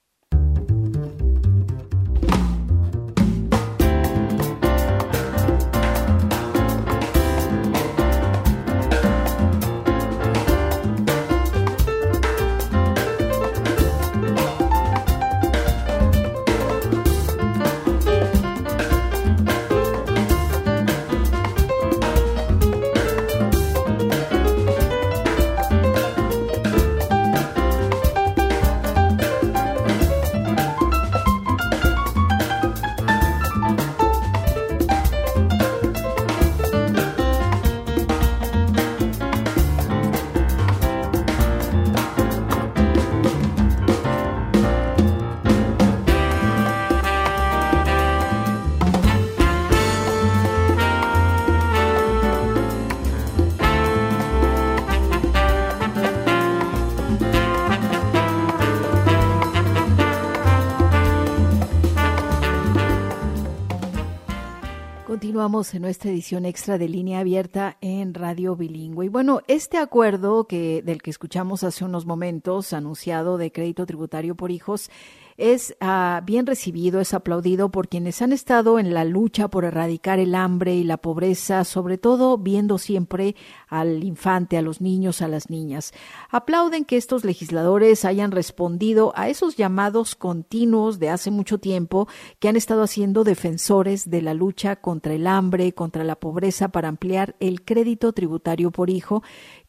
En nuestra edición extra de línea abierta en Radio Bilingüe. Y bueno, este acuerdo que del que escuchamos hace unos momentos, anunciado de crédito tributario por hijos, es ah, bien recibido, es aplaudido por quienes han estado en la lucha por erradicar el hambre y la pobreza, sobre todo viendo siempre al infante, a los niños, a las niñas. Aplauden que estos legisladores hayan respondido a esos llamados continuos de hace mucho tiempo que han estado haciendo defensores de la lucha contra el hambre, contra la pobreza, para ampliar el crédito tributario por hijo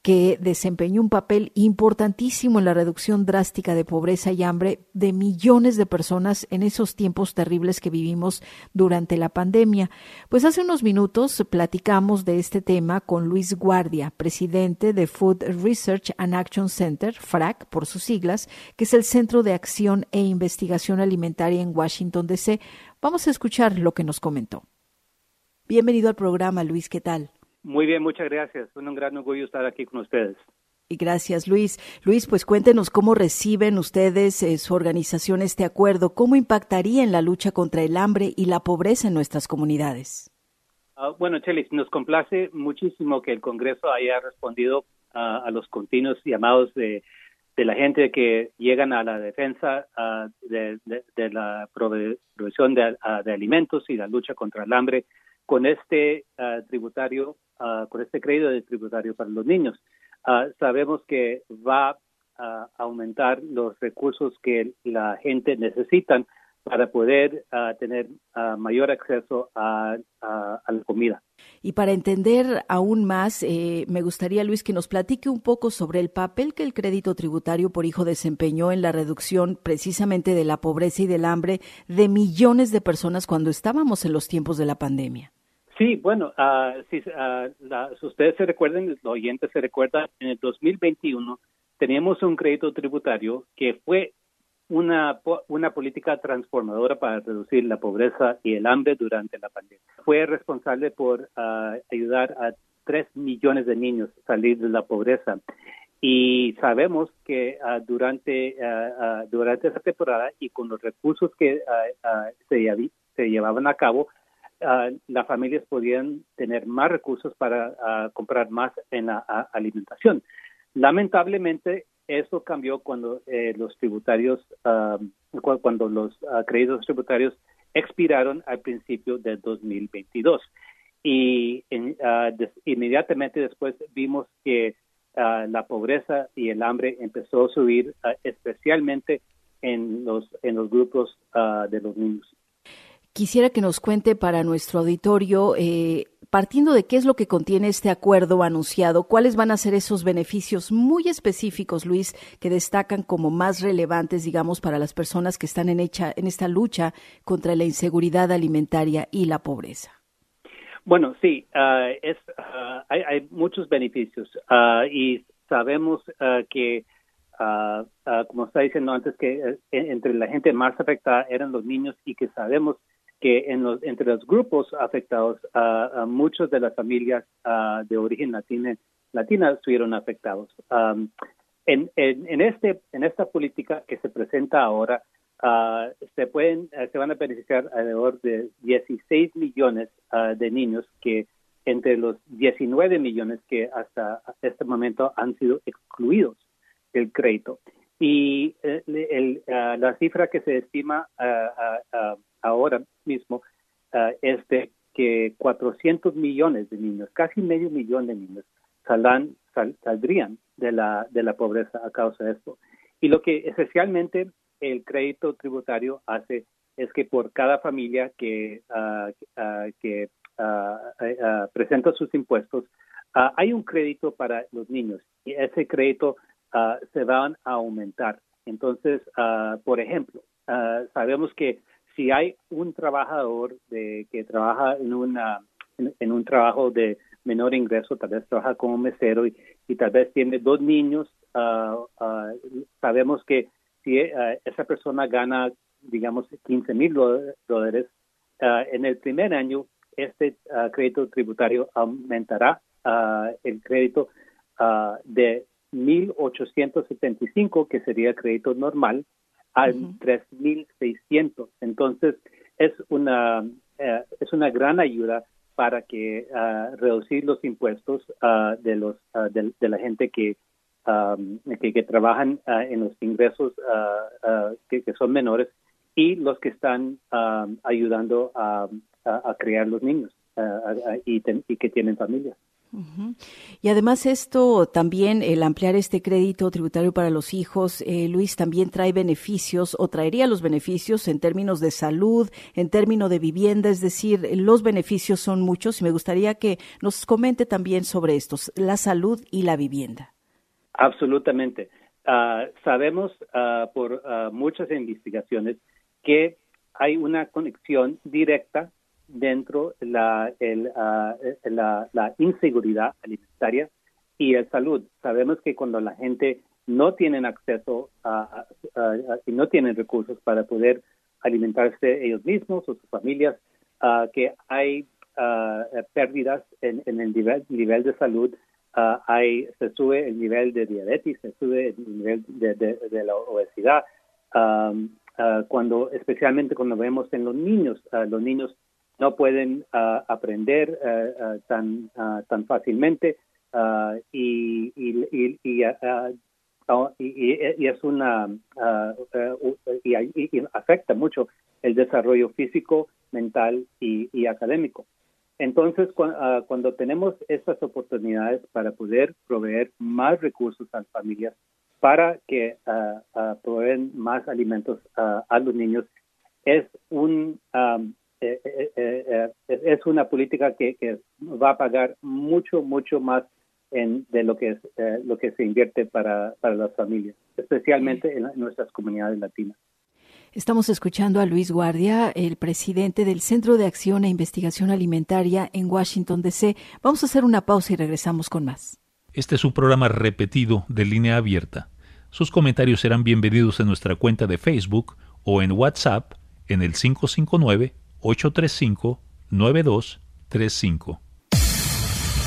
que desempeñó un papel importantísimo en la reducción drástica de pobreza y hambre de millones de personas en esos tiempos terribles que vivimos durante la pandemia. Pues hace unos minutos platicamos de este tema con Luis Guardia, presidente de Food Research and Action Center, FRAC por sus siglas, que es el Centro de Acción e Investigación Alimentaria en Washington, D.C. Vamos a escuchar lo que nos comentó. Bienvenido al programa, Luis, ¿qué tal? Muy bien, muchas gracias. Es un gran orgullo estar aquí con ustedes. Y gracias, Luis. Luis, pues cuéntenos cómo reciben ustedes, eh, su organización, este acuerdo. ¿Cómo impactaría en la lucha contra el hambre y la pobreza en nuestras comunidades? Ah, bueno, Chelis, nos complace muchísimo que el Congreso haya respondido a los continuos llamados de, la gente que llegan a la defensa de, la provisión de, de, alimentos y la lucha contra el hambre con este ah, tributario Ah, con este crédito de tributario para los niños. Ah, sabemos que va a aumentar los recursos que la gente necesita para poder tener mayor acceso a, la comida. Y para entender aún más, eh, me gustaría, Luis, que nos platique un poco sobre el papel que el crédito tributario por hijo desempeñó en la reducción precisamente de la pobreza y del hambre de millones de personas cuando estábamos en los tiempos de la pandemia. Sí, bueno, uh, si, ustedes se recuerdan, los oyentes se recuerdan, en el 2021 teníamos un crédito tributario que fue una, una política transformadora para reducir la pobreza y el hambre durante la pandemia. Fue responsable por ayudar a tres millones de niños a salir de la pobreza. Y sabemos que durante, durante esa temporada y con los recursos que se, se llevaban a cabo, uh, las familias podían tener más recursos para comprar más en la alimentación. Lamentablemente, eso cambió cuando eh, los tributarios, cuando los créditos tributarios expiraron al principio de 2022. Y inmediatamente después vimos que la pobreza y el hambre empezó a subir, especialmente en los, en los grupos de los niños. Quisiera que nos cuente para nuestro auditorio, eh, partiendo de qué es lo que contiene este acuerdo anunciado, cuáles van a ser esos beneficios muy específicos, Luis, que destacan como más relevantes, digamos, para las personas que están en, hecha, en esta lucha contra la inseguridad alimentaria y la pobreza. Bueno, sí, ah, es, ah, hay, muchos beneficios ah, y sabemos que, como está diciendo antes, que eh, entre la gente más afectada eran los niños y que sabemos que los, entre los grupos afectados, a muchos de las familias de origen latina, latina estuvieron afectados. en, en, este, en esta política que se presenta ahora, se, pueden, eh, se van a beneficiar alrededor de 16 millones de niños que entre los 19 millones que hasta este momento han sido excluidos del crédito. Y eh, el, la cifra que se estima ahora mismo uh, es de que 400 millones de niños, casi medio millón de niños, saldrían de la, de la pobreza a causa de esto. Y lo que esencialmente el crédito tributario hace es que por cada familia que, uh, uh, que presenta sus impuestos, hay un crédito para los niños y ese crédito se va a aumentar. Entonces, por ejemplo, sabemos que si hay un trabajador de, que trabaja en, una, en, un trabajo de menor ingreso, tal vez trabaja como mesero y, tal vez tiene dos niños, ah, ah, sabemos que si ah, esa persona gana, digamos, 15 mil dólares, en el primer año este crédito tributario aumentará el crédito de 1.875, que sería crédito normal, a 3.600. Entonces, es una, eh, es una gran ayuda para que reducir los impuestos de los de, la gente que que, trabajan en los ingresos que, son menores y los que están ayudando a, a, criar los niños y, y que tienen familias. Y además esto también, el ampliar este crédito tributario para los hijos, eh, Luis, también trae beneficios o traería los beneficios en términos de salud, en términos de vivienda, es decir, los beneficios son muchos y me gustaría que nos comente también sobre estos, la salud y la vivienda. Absolutamente. Ah, sabemos uh, por ah, muchas investigaciones que hay una conexión directa dentro la, el, uh, la, la, inseguridad alimentaria y el salud. Sabemos que cuando la gente no tienen acceso a, y no tienen recursos para poder alimentarse ellos mismos o sus familias, uh, que hay uh, pérdidas en, en, el nivel, nivel de salud, hay, se sube el nivel de diabetes, se sube el nivel de, de, la obesidad. Um, cuando especialmente cuando vemos en los niños, los niños no pueden uh, aprender uh, uh, tan tan fácilmente y, y, y, y, es una y, afecta mucho el desarrollo físico, mental y, académico. Entonces, cuando tenemos estas oportunidades para poder proveer más recursos a las familias para que proveen más alimentos a los niños, es un eh, eh, eh, es una política que, va a pagar mucho, mucho más en, de lo que es lo que se invierte para, para las familias, especialmente en, nuestras comunidades latinas. Estamos escuchando a Luis Guardia, el presidente del Centro de Acción e Investigación Alimentaria en Washington, D.C. Vamos a hacer una pausa y regresamos con más. Este es un programa repetido de línea abierta. Sus comentarios serán bienvenidos en nuestra cuenta de Facebook o en WhatsApp en el 559 835 9235.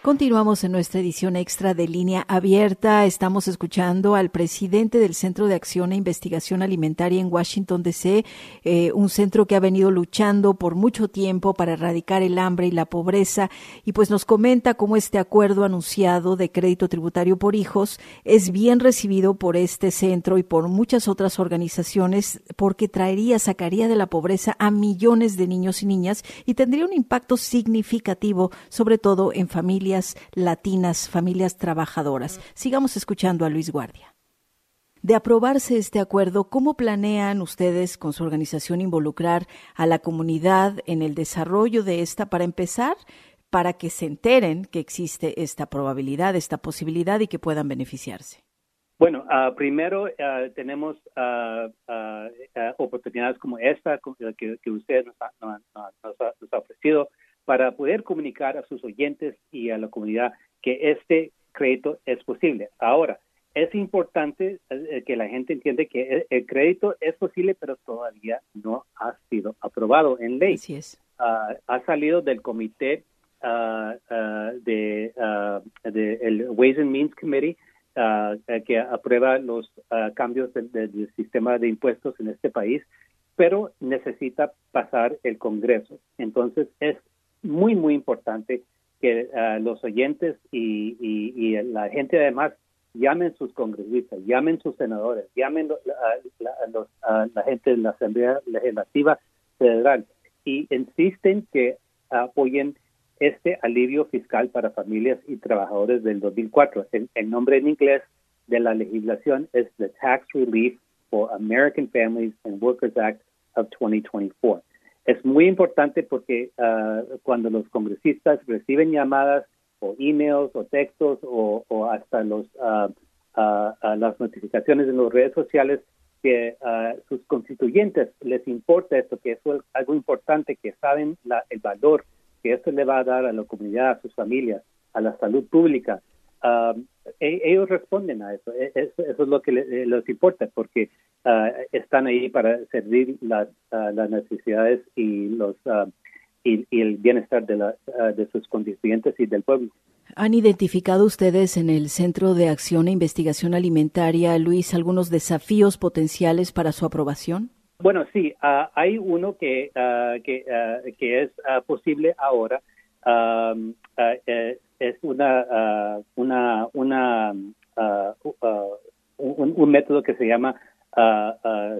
Continuamos en nuestra edición extra de línea abierta. Estamos escuchando al presidente del Centro de Acción e Investigación Alimentaria en Washington, D.C., eh, un centro que ha venido luchando por mucho tiempo para erradicar el hambre y la pobreza. Y pues nos comenta cómo este acuerdo anunciado de crédito tributario por hijos es bien recibido por este centro y por muchas otras organizaciones porque traería, sacaría de la pobreza a millones de niños y niñas y tendría un impacto significativo, sobre todo en familias latinas, familias trabajadoras. Sigamos escuchando a Luis Guardia. De aprobarse este acuerdo, ¿cómo planean ustedes con su organización involucrar a la comunidad en el desarrollo de esta para empezar, para que se enteren que existe esta probabilidad, esta posibilidad y que puedan beneficiarse? Bueno, ah, primero ah, tenemos ah, oportunidades como esta que, usted nos ha ofrecido para poder comunicar a sus oyentes y a la comunidad que este crédito es posible. Ahora, es importante eh, que la gente entienda que el, crédito es posible, pero todavía no ha sido aprobado en ley. Así es. Ah, ha salido del comité uh, de, el Ways and Means Committee que aprueba los cambios del sistema de impuestos en este país, pero necesita pasar el Congreso. Entonces es muy, muy importante que ah, los oyentes y, y, la gente además llamen sus congresistas, llamen sus senadores, llamen a, la gente de la Asamblea Legislativa Federal y insisten que apoyen este alivio fiscal para familias y trabajadores del 2004. El, el nombre en inglés de la legislación es the Tax Relief for American Families and Workers Act of 2024. Es muy importante porque ah, cuando los congresistas reciben llamadas o emails o textos o, hasta los uh, las notificaciones en las redes sociales que sus constituyentes les importa esto, que es algo importante, que saben el valor que esto le va a dar a la comunidad, a sus familias, a la salud pública, e, ellos responden a eso. E, eso. es lo que les, importa, porque están ahí para servir las, las necesidades y los y, el bienestar de, la, de sus constituyentes y del pueblo. ¿Han identificado ustedes en el Centro de Acción e Investigación Alimentaria, Luis, algunos desafíos potenciales para su aprobación? Bueno, sí, ah, hay uno que, ah, que, ah, que, es posible ahora. Eh, es una, una, una un, un, método que se llama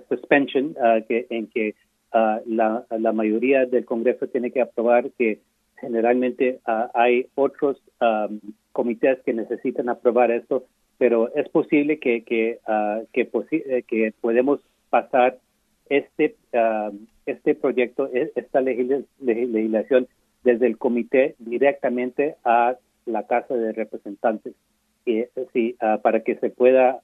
suspension, que, en que la, la mayoría del Congreso tiene que aprobar que generalmente uh, hay otros um, comités que necesitan aprobar esto, pero es posible que que uh, que, eh, que, podemos pasar este uh, este proyecto, e, esta legislación desde el comité directamente a la Casa de Representantes, y, sí, para que se pueda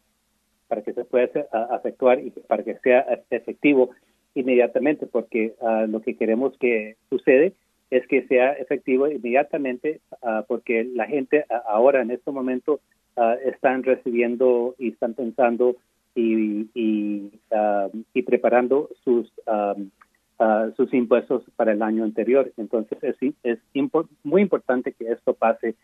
para que se pueda efectuar y para que sea efectivo inmediatamente, porque lo que queremos que sucede es que sea efectivo inmediatamente, ah, porque la gente ahora en este momento uh, están recibiendo y están pensando y, y, ah, preparando sus sus impuestos para el año anterior. Entonces es, es muy importante que esto pase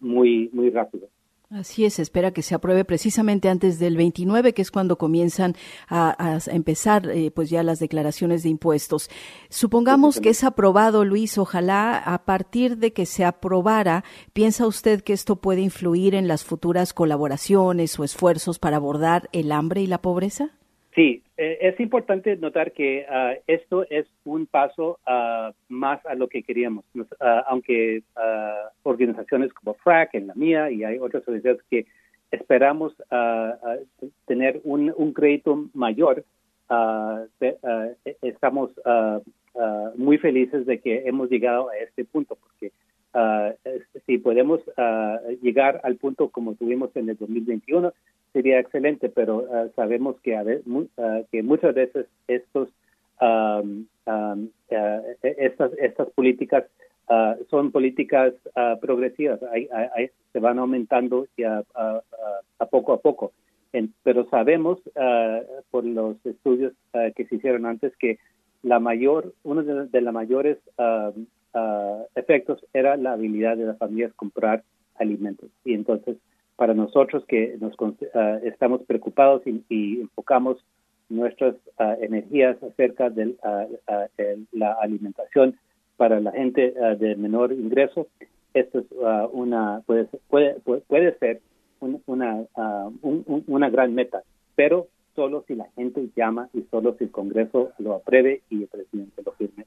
muy muy rápido. Así es, espera que se apruebe precisamente antes del 29, que es cuando comienzan a, empezar eh, pues ya las declaraciones de impuestos. Supongamos que es aprobado, Luis, ojalá a partir de que se aprobara, ¿piensa usted que esto puede influir en las futuras colaboraciones o esfuerzos para abordar el hambre y la pobreza? Sí, eh, es importante notar que ah, esto es un paso uh, más a lo que queríamos, uh, aunque organizaciones como FRAC, en la mía, y hay otras organizaciones que esperamos tener un, un, crédito mayor, estamos muy felices de que hemos llegado a este punto, porque si podemos llegar al punto como tuvimos en el 2021, sería excelente, pero ah, sabemos que, a ah, que muchas veces estos, ah, e, estas, estas políticas son políticas progresivas, se van aumentando ya, a poco a poco. pero sabemos por los estudios que se hicieron antes que la mayor, uno de, de los mayores efectos era la habilidad de las familias comprar alimentos. Y entonces para nosotros que nos ah, estamos preocupados y, enfocamos nuestras ah, energías acerca de ah, la alimentación para la gente de menor ingreso, esto es una puede puede puede ser una una gran meta, pero solo si la gente llama y solo si el Congreso lo apruebe y el presidente lo firme.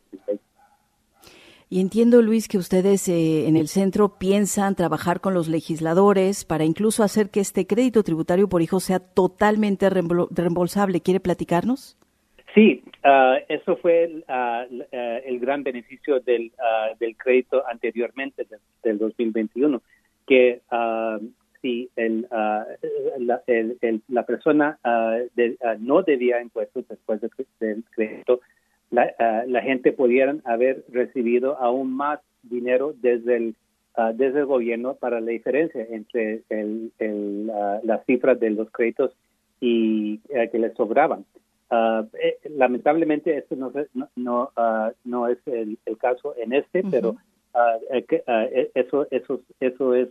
Y entiendo, Luis, que ustedes eh, en el centro piensan trabajar con los legisladores para incluso hacer que este crédito tributario por hijo sea totalmente reembolsable. ¿Quiere platicarnos? Sí, uh, eso fue uh, el gran beneficio del, del crédito anteriormente, del 2021, que si el, la, la, persona no debía impuestos después del crédito, la, ah, la gente pudieran haber recibido aún más dinero desde el, uh, desde el gobierno para la diferencia entre el, el, uh, las cifras de los créditos y eh, que les sobraban. Eh, lamentablemente esto no, no, no es el, el, caso en este, pero eh, eso, eso, eso es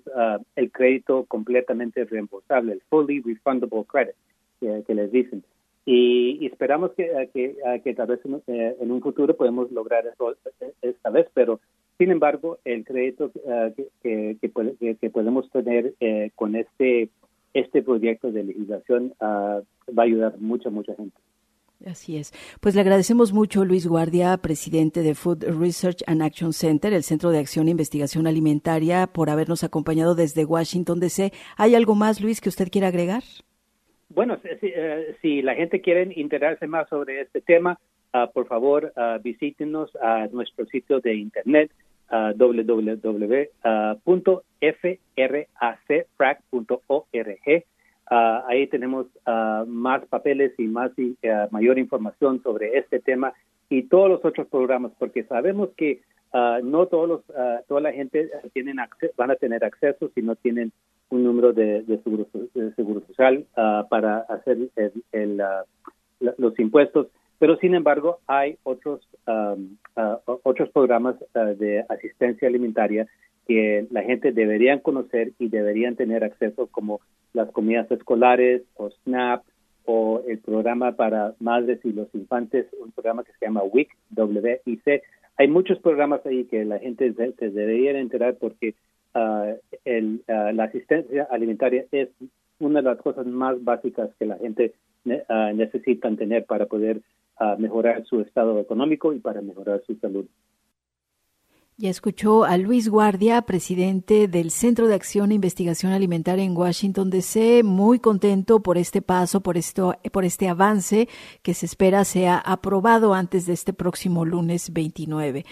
el crédito completamente reembolsable, el fully refundable credit que les dicen. Y, esperamos que, que, que, tal vez eh, en, un futuro podemos lograr eso eh, esta vez, pero sin embargo, el crédito eh, que, que, podemos tener con este, este proyecto de legislación va a ayudar mucha, mucha gente. Así es. Pues le agradecemos mucho, Luis Guardia, presidente de Food Research and Action Center, el Centro de Acción e Investigación Alimentaria, por habernos acompañado desde Washington, D.C. ¿Hay algo más, Luis, que usted quiera agregar? Bueno, eh, si, la gente quiere enterarse más sobre este tema, ah, por favor uh, visítenos a nuestro sitio de internet uh, www.fracfrac.org. ahí tenemos más papeles y más mayor información sobre este tema y todos los otros programas, porque sabemos que ah, no todos los, ah, toda la gente tienen van a tener acceso si no tienen un número de, seguro, seguro, social para hacer los impuestos. Pero sin embargo, hay otros, otros programas de asistencia alimentaria que la gente deberían conocer y deberían tener acceso como las comidas escolares o SNAP o el programa para madres y los infantes, un programa que se llama WIC, W-I-C. Hay muchos programas ahí que la gente se, debería enterar porque uh, el, uh, la asistencia alimentaria es una de las cosas más básicas que la gente uh, necesita tener para poder mejorar su estado económico y para mejorar su salud. Ya escuchó a Luis Guardia, presidente del Centro de Acción e Investigación Alimentaria en Washington DC, muy contento por este paso, por esto, por este avance que se espera sea aprobado antes de este próximo lunes 29.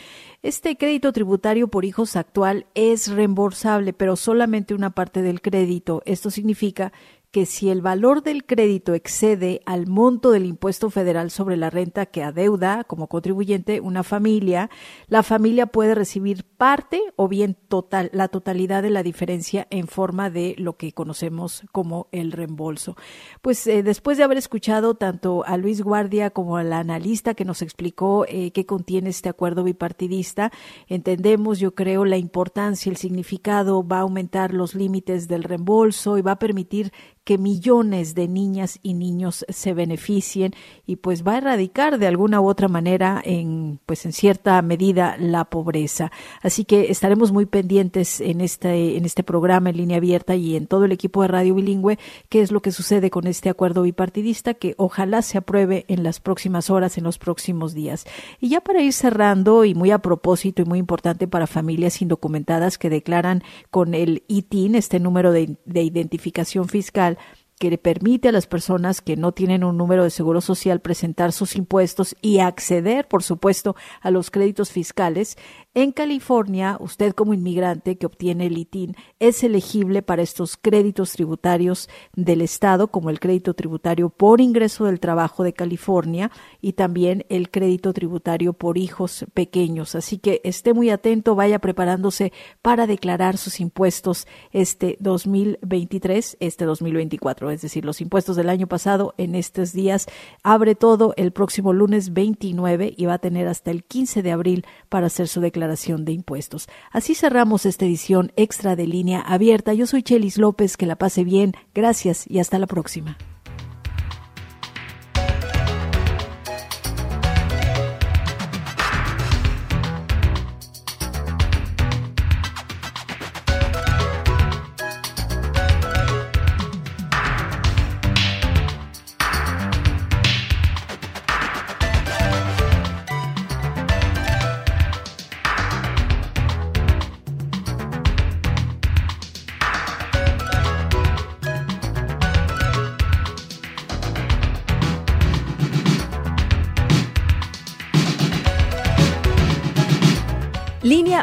Este crédito tributario por hijos actual es reembolsable, pero solamente una parte del crédito. Esto significa que si el valor del crédito excede al monto del impuesto federal sobre la renta que adeuda como contribuyente una familia, la familia puede recibir parte o bien total, la totalidad de la diferencia en forma de lo que conocemos como el reembolso. Pues eh, después de haber escuchado tanto a Luis Guardia como al analista que nos explicó eh, qué contiene este acuerdo bipartidista, entendemos, yo creo, la importancia, el significado, va a aumentar los límites del reembolso y va a permitir que millones de niñas y niños se beneficien y pues va a erradicar de alguna u otra manera en pues en cierta medida la pobreza. Así que estaremos muy pendientes en este en este programa en línea abierta y en todo el equipo de Radio Bilingüe qué es lo que sucede con este acuerdo bipartidista que ojalá se apruebe en las próximas horas, en los próximos días. Y ya para ir cerrando y muy a propósito y muy importante para familias indocumentadas que declaran con el ITIN, este número de, de identificación fiscal, que le permite a las personas que no tienen un número de seguro social presentar sus impuestos y acceder, por supuesto, a los créditos fiscales. En California, usted como inmigrante que obtiene el ITIN es elegible para estos créditos tributarios del Estado, como el crédito tributario por ingreso del trabajo de California y también el crédito tributario por hijos pequeños. Así que esté muy atento, vaya preparándose para declarar sus impuestos este 2023, este 2024 es decir, los impuestos del año pasado en estos días. Abre todo el próximo lunes 29 y va a tener hasta el 15 de abril para hacer su declaración de impuestos. Así cerramos esta edición extra de línea abierta. Yo soy Chelis López, que la pase bien. Gracias y hasta la próxima.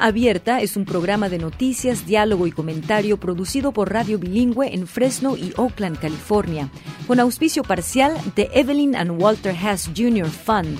Abierta es un programa de noticias, diálogo y comentario producido por Radio Bilingüe en Fresno y Oakland, California, con auspicio parcial de Evelyn and Walter Hess Jr. Fund,